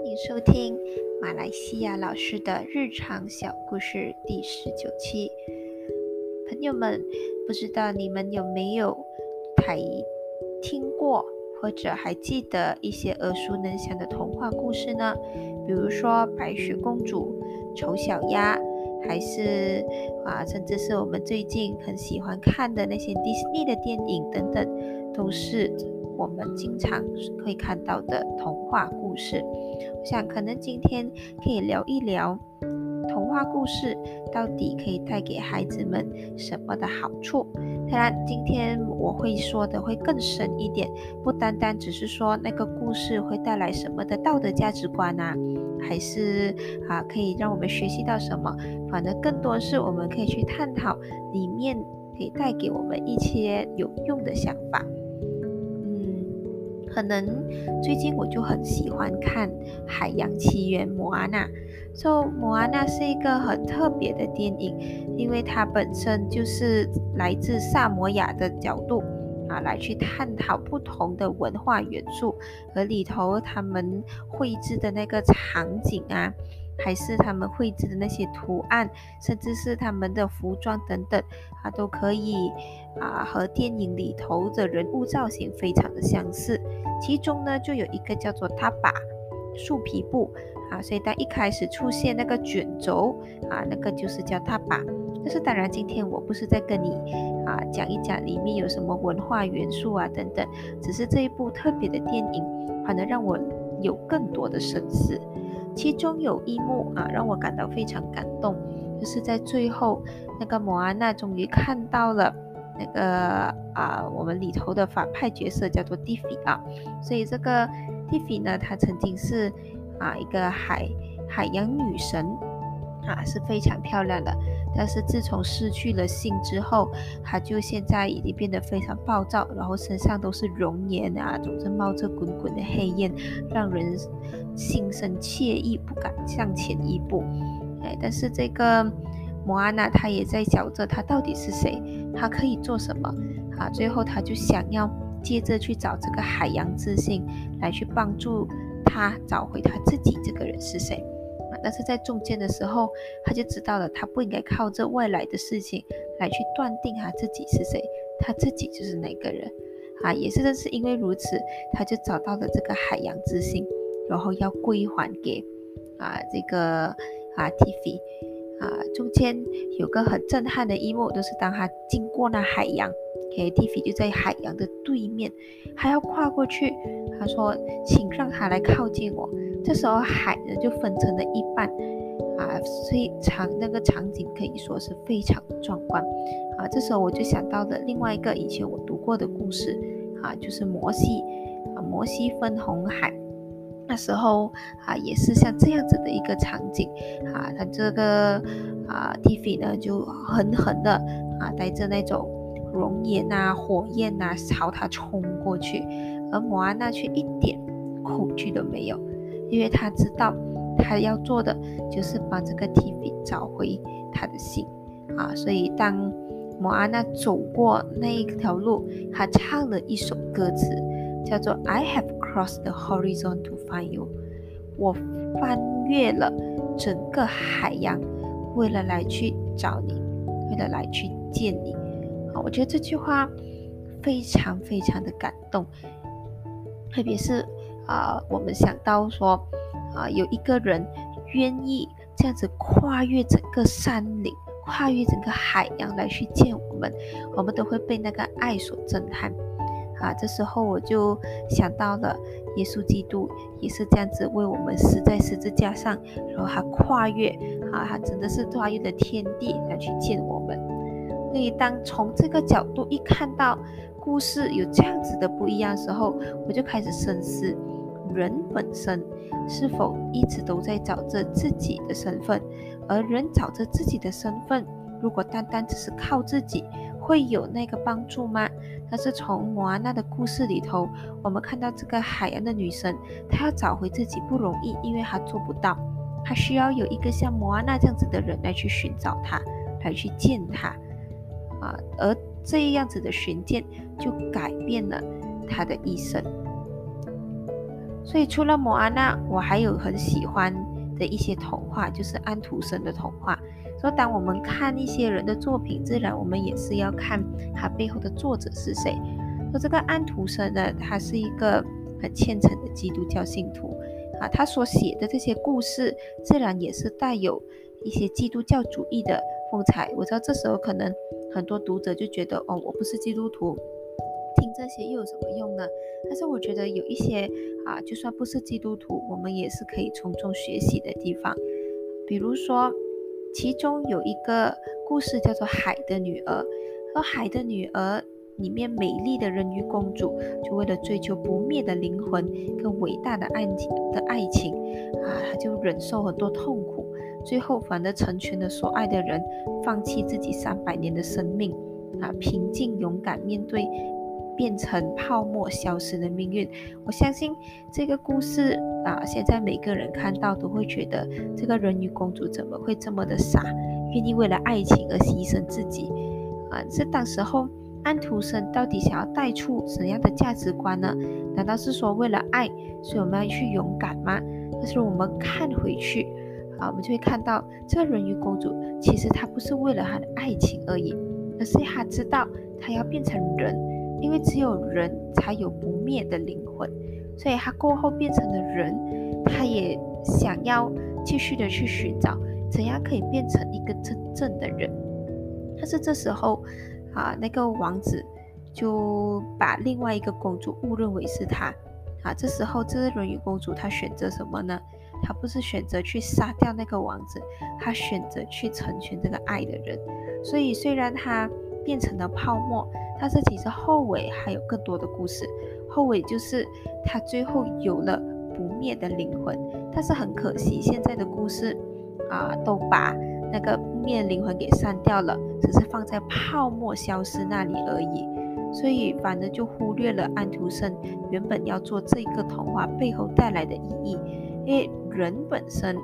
欢迎收听马来西亚老师的日常小故事第十九期。朋友们，不知道你们有没有台听过或者还记得一些耳熟能详的童话故事呢？比如说白雪公主、丑小鸭，还是啊，甚至是我们最近很喜欢看的那些迪士尼的电影等等，都是。我们经常会看到的童话故事，我想可能今天可以聊一聊童话故事到底可以带给孩子们什么的好处。当然，今天我会说的会更深一点，不单单只是说那个故事会带来什么的道德价值观啊，还是啊可以让我们学习到什么，反而更多是我们可以去探讨里面可以带给我们一些有用的想法。可能最近我就很喜欢看《海洋奇缘》摩阿娜，说摩阿娜是一个很特别的电影，因为它本身就是来自萨摩亚的角度啊，来去探讨不同的文化元素，和里头他们绘制的那个场景啊。还是他们绘制的那些图案，甚至是他们的服装等等啊，都可以啊和电影里头的人物造型非常的相似。其中呢，就有一个叫做他把树皮布啊，所以当一开始出现那个卷轴啊，那个就是叫他把。但是当然，今天我不是在跟你啊讲一讲里面有什么文化元素啊等等，只是这一部特别的电影，反而让我有更多的深思。其中有一幕啊，让我感到非常感动，就是在最后，那个摩安娜终于看到了那个啊，我们里头的反派角色叫做蒂菲啊，所以这个蒂菲呢，她曾经是啊一个海海洋女神啊，是非常漂亮的。但是自从失去了性之后，他就现在已经变得非常暴躁，然后身上都是熔岩啊，总是冒着滚滚的黑烟，让人心生惬意，不敢向前一步。哎，但是这个摩安娜她也在想着，她到底是谁？她可以做什么？啊，最后她就想要接着去找这个海洋之心，来去帮助她找回她自己这个人是谁。但是在中间的时候，他就知道了，他不应该靠这外来的事情来去断定他自己是谁，他自己就是哪个人啊？也是正是因为如此，他就找到了这个海洋之心，然后要归还给啊这个啊 Tiffy 啊。中间有个很震撼的一幕，就是当他经过那海洋，K.T.V 就在海洋的对面，还要跨过去，他说：“请让他来靠近我。”这时候海呢就分成了一半，啊，非常那个场景可以说是非常壮观，啊，这时候我就想到了另外一个以前我读过的故事，啊，就是摩西，啊，摩西分红海，那时候啊也是像这样子的一个场景，啊，他这个啊蒂菲呢就狠狠的啊带着那种熔岩啊火焰啊朝他冲过去，而摩安娜却一点恐惧都没有。因为他知道，他要做的就是帮这个 TV 找回他的心啊，所以当摩阿娜走过那一条路，他唱了一首歌词，叫做 "I have crossed the horizon to find you"，我翻越了整个海洋，为了来去找你，为了来去见你。啊，我觉得这句话非常非常的感动，特别是。啊，我们想到说，啊，有一个人愿意这样子跨越整个山岭，跨越整个海洋来去见我们，我们都会被那个爱所震撼。啊，这时候我就想到了耶稣基督也是这样子为我们死在十字架上，然后他跨越，啊，他真的是跨越了天地来去见我们。所以当从这个角度一看到故事有这样子的不一样时候，我就开始深思。人本身是否一直都在找着自己的身份？而人找着自己的身份，如果单单只是靠自己，会有那个帮助吗？但是从摩安娜的故事里头，我们看到这个海洋的女神，她要找回自己不容易，因为她做不到，她需要有一个像摩安娜这样子的人来去寻找她，来去见她啊！而这样子的寻见，就改变了她的一生。所以除了摩安娜，我还有很喜欢的一些童话，就是安徒生的童话。所以当我们看一些人的作品，自然我们也是要看他背后的作者是谁。说这个安徒生呢，他是一个很虔诚的基督教信徒啊，他所写的这些故事，自然也是带有一些基督教主义的风采。我知道这时候可能很多读者就觉得，哦，我不是基督徒。听这些又有什么用呢？但是我觉得有一些啊，就算不是基督徒，我们也是可以从中学习的地方。比如说，其中有一个故事叫做《海的女儿》。说《海的女儿》里面美丽的人鱼公主，就为了追求不灭的灵魂跟伟大的爱情的爱情啊，她就忍受很多痛苦，最后反而成全了所爱的人，放弃自己三百年的生命啊，平静勇敢面对。变成泡沫消失的命运，我相信这个故事啊，现在每个人看到都会觉得这个人鱼公主怎么会这么的傻，愿意为了爱情而牺牲自己啊？这当时候安徒生到底想要带出怎样的价值观呢？难道是说为了爱，所以我们要去勇敢吗？但是我们看回去啊，我们就会看到这个人鱼公主其实她不是为了她的爱情而已，而是她知道她要变成人。因为只有人才有不灭的灵魂，所以他过后变成了人，他也想要继续的去寻找怎样可以变成一个真正的人。但是这时候啊，那个王子就把另外一个公主误认为是他啊。这时候这个人鱼公主她选择什么呢？她不是选择去杀掉那个王子，她选择去成全这个爱的人。所以虽然她变成了泡沫。但是其实后尾还有更多的故事，后尾就是他最后有了不灭的灵魂，但是很可惜现在的故事啊都把那个不灭灵魂给删掉了，只是放在泡沫消失那里而已，所以反正就忽略了安徒生原本要做这个童话背后带来的意义，因为人本身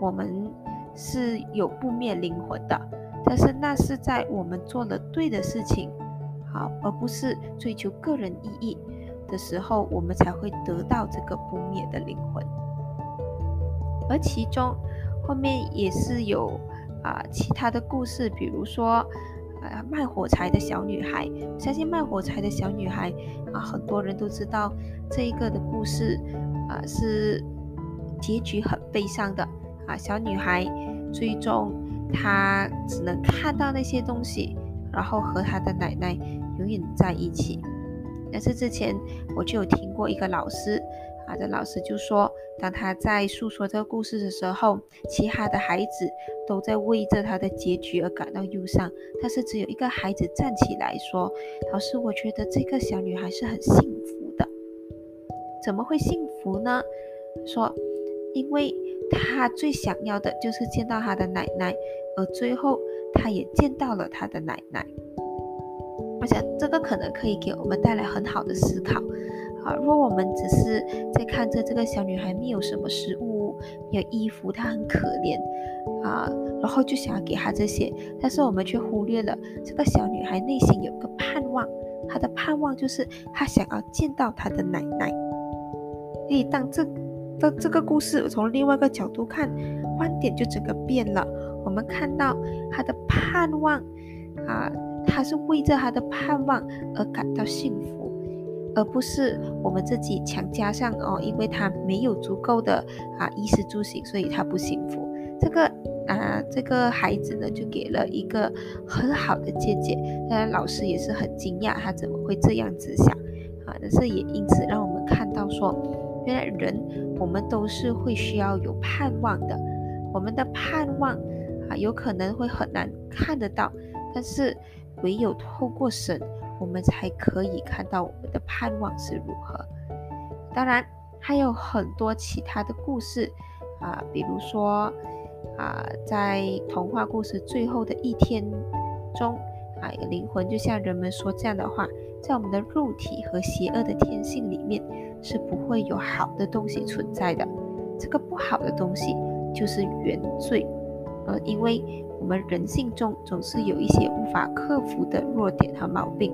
我们是有不灭灵魂的，但是那是在我们做了对的事情。好，而不是追求个人意义的时候，我们才会得到这个不灭的灵魂。而其中后面也是有啊其他的故事，比如说啊卖火柴的小女孩。相信卖火柴的小女孩啊，很多人都知道这一个的故事啊是结局很悲伤的啊。小女孩最终她只能看到那些东西。然后和他的奶奶永远在一起。但是之前我就有听过一个老师啊，这老师就说，当他在诉说这个故事的时候，其他的孩子都在为着他的结局而感到忧伤，但是只有一个孩子站起来说：“老师，我觉得这个小女孩是很幸福的。怎么会幸福呢？说，因为她最想要的就是见到她的奶奶，而最后。”他也见到了他的奶奶，我想这个可能可以给我们带来很好的思考啊。如果我们只是在看着这个小女孩没有什么食物、没有衣服，她很可怜啊，然后就想要给她这些，但是我们却忽略了这个小女孩内心有个盼望，她的盼望就是她想要见到她的奶奶。所以当这的这个故事从另外一个角度看，观点就整个变了。我们看到他的盼望啊，他是为着他的盼望而感到幸福，而不是我们自己强加上哦，因为他没有足够的啊衣食住行，所以他不幸福。这个啊，这个孩子呢，就给了一个很好的见解。当然，老师也是很惊讶，他怎么会这样子想啊？但是也因此让我们看到说，原来人我们都是会需要有盼望的，我们的盼望。啊，有可能会很难看得到，但是唯有透过神，我们才可以看到我们的盼望是如何。当然，还有很多其他的故事啊，比如说啊，在童话故事最后的一天中，啊，灵魂就像人们说这样的话，在我们的肉体和邪恶的天性里面是不会有好的东西存在的。这个不好的东西就是原罪。呃，因为我们人性中总是有一些无法克服的弱点和毛病，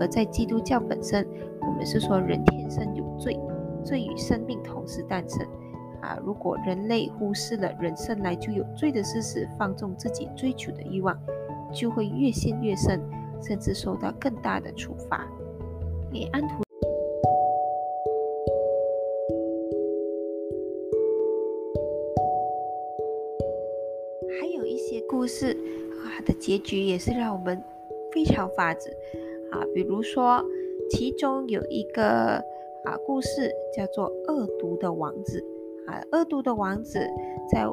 而在基督教本身，我们是说人天生有罪，罪与生命同时诞生。啊，如果人类忽视了人生来就有罪的事实，放纵自己追求的欲望，就会越陷越深，甚至受到更大的处罚。给安徒。故事啊，的结局也是让我们非常发指啊，比如说其中有一个啊故事叫做《恶毒的王子》。啊，恶毒的王子在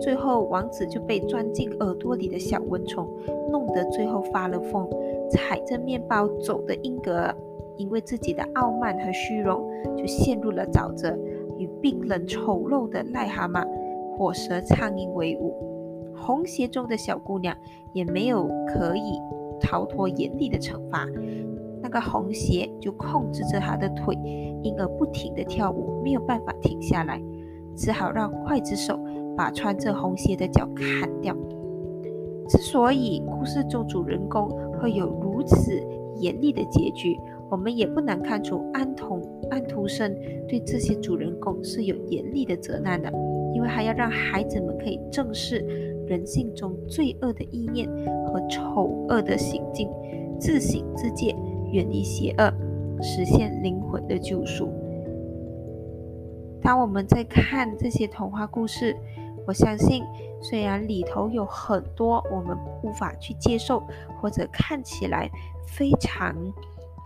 最后，王子就被钻进耳朵里的小蚊虫弄得最后发了疯。踩着面包走的英格，因为自己的傲慢和虚荣，就陷入了沼泽，与冰冷丑陋的癞蛤蟆、火蛇、苍蝇为伍。红鞋中的小姑娘也没有可以逃脱严厉的惩罚，那个红鞋就控制着她的腿，因而不停地跳舞，没有办法停下来。只好让刽子手把穿着红鞋的脚砍掉。之所以故事中主人公会有如此严厉的结局，我们也不难看出安童安徒生对这些主人公是有严厉的责难的，因为还要让孩子们可以正视人性中罪恶的意念和丑恶的行径，自省自戒，远离邪恶，实现灵魂的救赎。当我们在看这些童话故事，我相信，虽然里头有很多我们无法去接受，或者看起来非常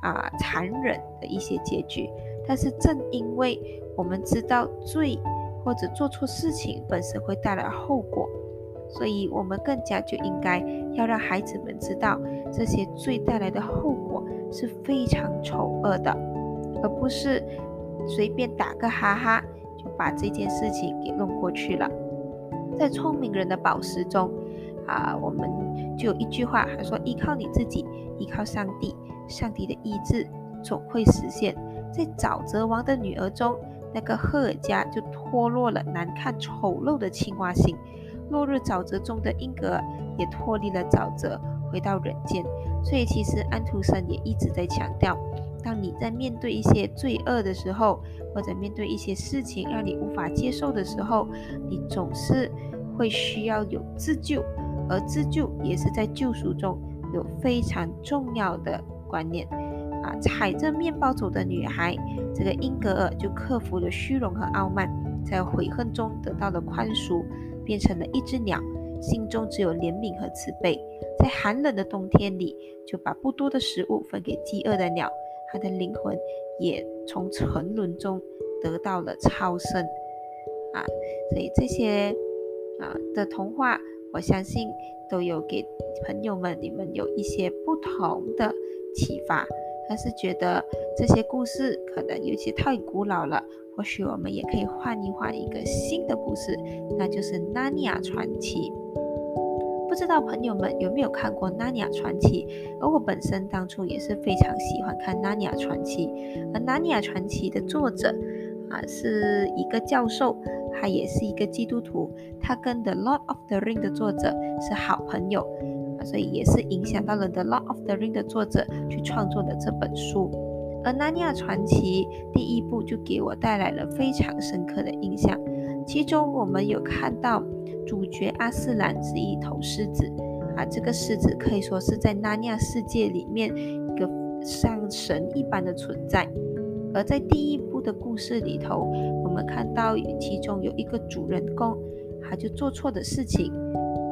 啊残忍的一些结局，但是正因为我们知道罪或者做错事情本身会带来后果，所以我们更加就应该要让孩子们知道，这些罪带来的后果是非常丑恶的，而不是。随便打个哈哈，就把这件事情给弄过去了。在聪明人的宝石中，啊，我们就有一句话，还说：“依靠你自己，依靠上帝，上帝的意志总会实现。”在沼泽王的女儿中，那个赫尔加就脱落了难看丑陋的青蛙形；落入沼泽中的英格尔也脱离了沼泽，回到人间。所以，其实安徒生也一直在强调。当你在面对一些罪恶的时候，或者面对一些事情让你无法接受的时候，你总是会需要有自救，而自救也是在救赎中有非常重要的观念。啊，踩着面包走的女孩，这个英格尔就克服了虚荣和傲慢，在悔恨中得到了宽恕，变成了一只鸟，心中只有怜悯和慈悲。在寒冷的冬天里，就把不多的食物分给饥饿的鸟。他的灵魂也从沉沦中得到了超生啊！所以这些啊的童话，我相信都有给朋友们你们有一些不同的启发。但是觉得这些故事可能有些太古老了，或许我们也可以换一换一个新的故事，那就是《纳尼亚传奇》。不知道朋友们有没有看过《纳尼亚传奇》？而我本身当初也是非常喜欢看《纳尼亚传奇》。而《纳尼亚传奇》的作者啊是一个教授，他也是一个基督徒，他跟《The Lord of the Ring》的作者是好朋友，所以也是影响到了《The Lord of the Ring》的作者去创作的这本书。而《纳尼亚传奇》第一部就给我带来了非常深刻的印象。其中我们有看到主角阿斯兰是一头狮子啊，这个狮子可以说是在纳尼亚世界里面一个像神一般的存在。而在第一部的故事里头，我们看到其中有一个主人公，他就做错的事情，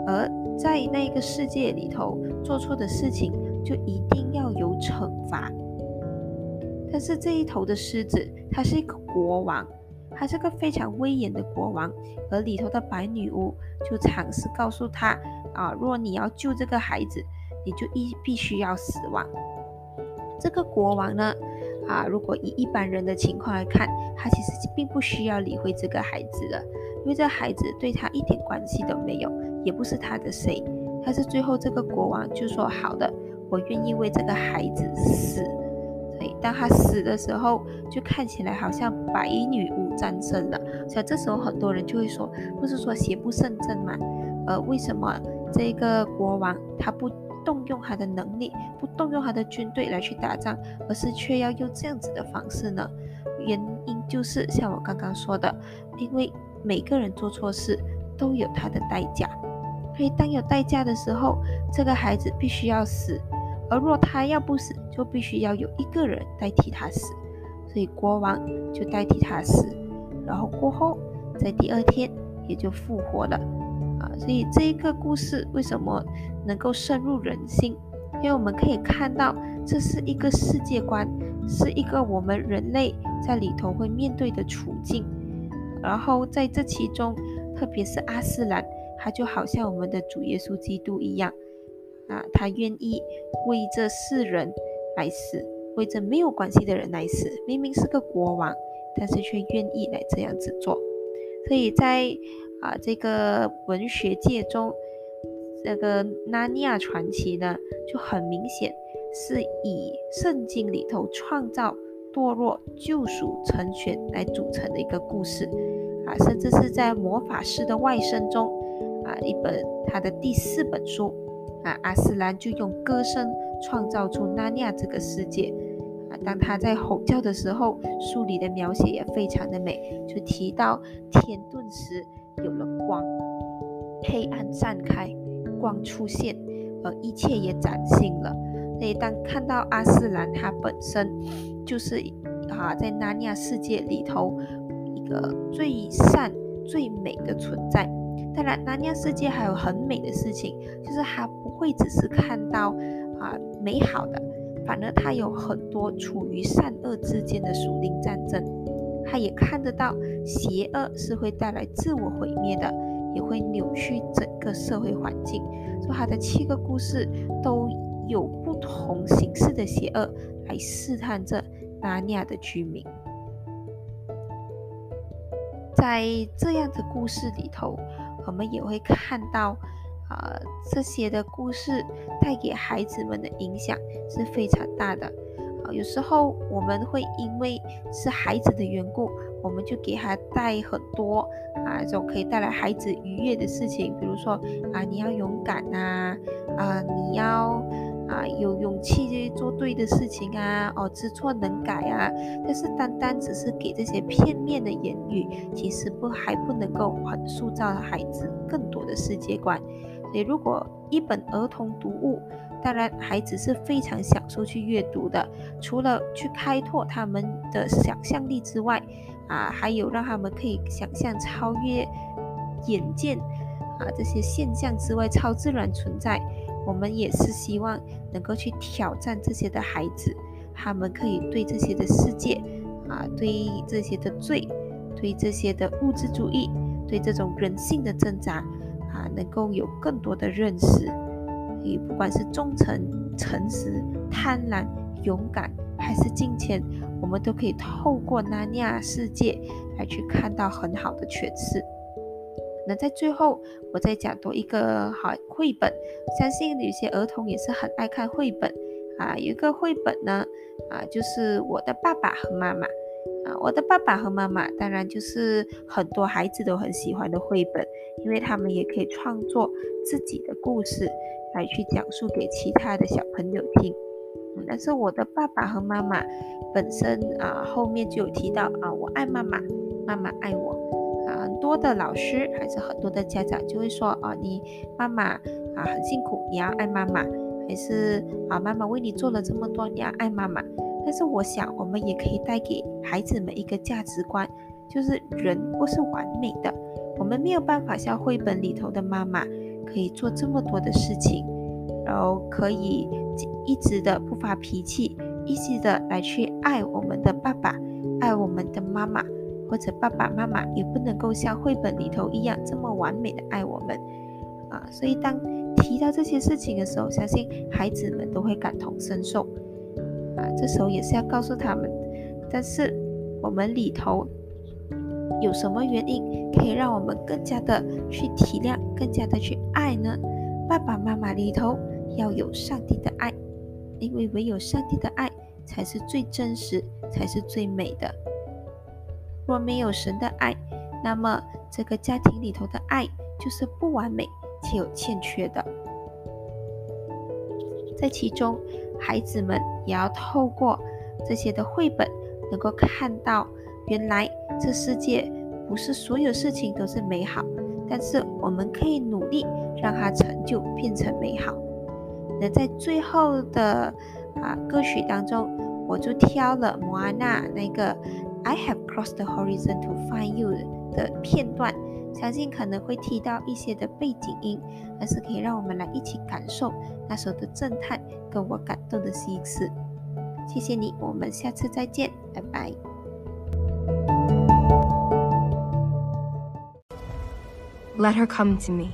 而在那个世界里头做错的事情就一定要有惩罚。但是这一头的狮子，他是一个国王。他是个非常威严的国王，而里头的白女巫就尝试告诉他：啊，若你要救这个孩子，你就一必须要死亡。这个国王呢，啊，如果以一般人的情况来看，他其实并不需要理会这个孩子的，因为这孩子对他一点关系都没有，也不是他的谁。但是最后这个国王就说：好的，我愿意为这个孩子死。当他死的时候，就看起来好像白衣女巫战胜了。所以这时候很多人就会说，不是说邪不胜正吗？呃，为什么这个国王他不动用他的能力，不动用他的军队来去打仗，而是却要用这样子的方式呢？原因就是像我刚刚说的，因为每个人做错事都有他的代价，所以当有代价的时候，这个孩子必须要死，而若他要不死，就必须要有一个人代替他死，所以国王就代替他死，然后过后在第二天也就复活了。啊所以这一个故事为什么能够深入人心？因为我们可以看到，这是一个世界观，是一个我们人类在里头会面对的处境。然后在这其中，特别是阿斯兰，他就好像我们的主耶稣基督一样，啊，他愿意为这世人来死，为这没有关系的人来死。明明是个国王，但是却愿意来这样子做。所以在啊，这个文学界中，这个《纳尼亚传奇》呢，就很明显是以圣经里头创造、堕落、救赎、成全来组成的一个故事啊，甚至是在《魔法师的外甥》中啊，一本他的第四本书啊，阿斯兰就用歌声创造出纳尼亚这个世界啊。当他在吼叫的时候，书里的描写也非常的美，就提到天顿时。有了光，黑暗散开，光出现，而一切也崭新了。所以，当看到阿斯兰，他本身就是啊，在纳尼亚世界里头一个最善、最美的存在。当然，纳尼亚世界还有很美的事情，就是他不会只是看到啊美好的，反而他有很多处于善恶之间的属灵战争。他也看得到，邪恶是会带来自我毁灭的，也会扭曲整个社会环境。说他的七个故事都有不同形式的邪恶来试探着纳尼亚的居民。在这样的故事里头，我们也会看到，啊，这些的故事带给孩子们的影响是非常大的。有时候我们会因为是孩子的缘故，我们就给他带很多啊，这种可以带来孩子愉悦的事情，比如说啊，你要勇敢呐，啊，你要啊有勇气去做对的事情啊，哦，知错能改啊。但是单单只是给这些片面的言语，其实不还不能够很塑造孩子更多的世界观。所以，如果一本儿童读物，当然，孩子是非常享受去阅读的。除了去开拓他们的想象力之外，啊，还有让他们可以想象超越眼见啊这些现象之外超自然存在。我们也是希望能够去挑战这些的孩子，他们可以对这些的世界啊，对这些的罪，对这些的物质主义，对这种人性的挣扎啊，能够有更多的认识。你不管是忠诚、诚实、贪婪、勇敢，还是金钱，我们都可以透过纳尼亚世界来去看到很好的诠释。那在最后，我再讲多一个好绘本，相信有些儿童也是很爱看绘本啊。有一个绘本呢，啊，就是我的爸爸和妈妈啊，我的爸爸和妈妈，当然就是很多孩子都很喜欢的绘本，因为他们也可以创作自己的故事。来去讲述给其他的小朋友听，但是我的爸爸和妈妈本身啊，后面就有提到啊，我爱妈妈，妈妈爱我。多的老师还是很多的家长就会说啊，你妈妈啊很辛苦，你要爱妈妈，还是啊妈妈为你做了这么多，你要爱妈妈。但是我想，我们也可以带给孩子们一个价值观，就是人不是完美的，我们没有办法像绘本里头的妈妈。可以做这么多的事情，然后可以一直的不发脾气，一直的来去爱我们的爸爸，爱我们的妈妈，或者爸爸妈妈也不能够像绘本里头一样这么完美的爱我们啊。所以当提到这些事情的时候，相信孩子们都会感同身受啊。这时候也是要告诉他们，但是我们里头。有什么原因可以让我们更加的去体谅、更加的去爱呢？爸爸妈妈里头要有上帝的爱，因为唯有上帝的爱才是最真实、才是最美的。若没有神的爱，那么这个家庭里头的爱就是不完美且有欠缺的。在其中，孩子们也要透过这些的绘本，能够看到原来这世界不是所有事情都是美好，但是我们可以努力让它成就变成美好。那在最后的啊歌曲当中，我就挑了摩安娜那个 I have crossed the horizon to find you 的片段。相信可能会提到一些的背景音，但是可以让我们来一起感受那首的震撼跟我感动的心思。谢谢你，我们下次再见，拜拜。Let her come to me.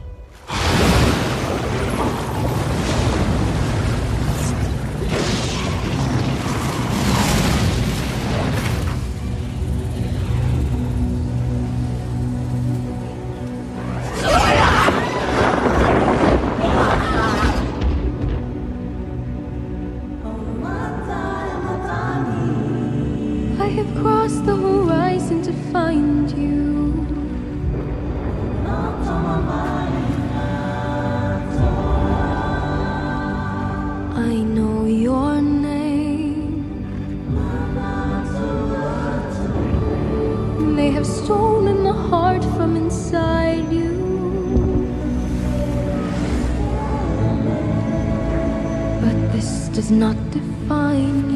not defined.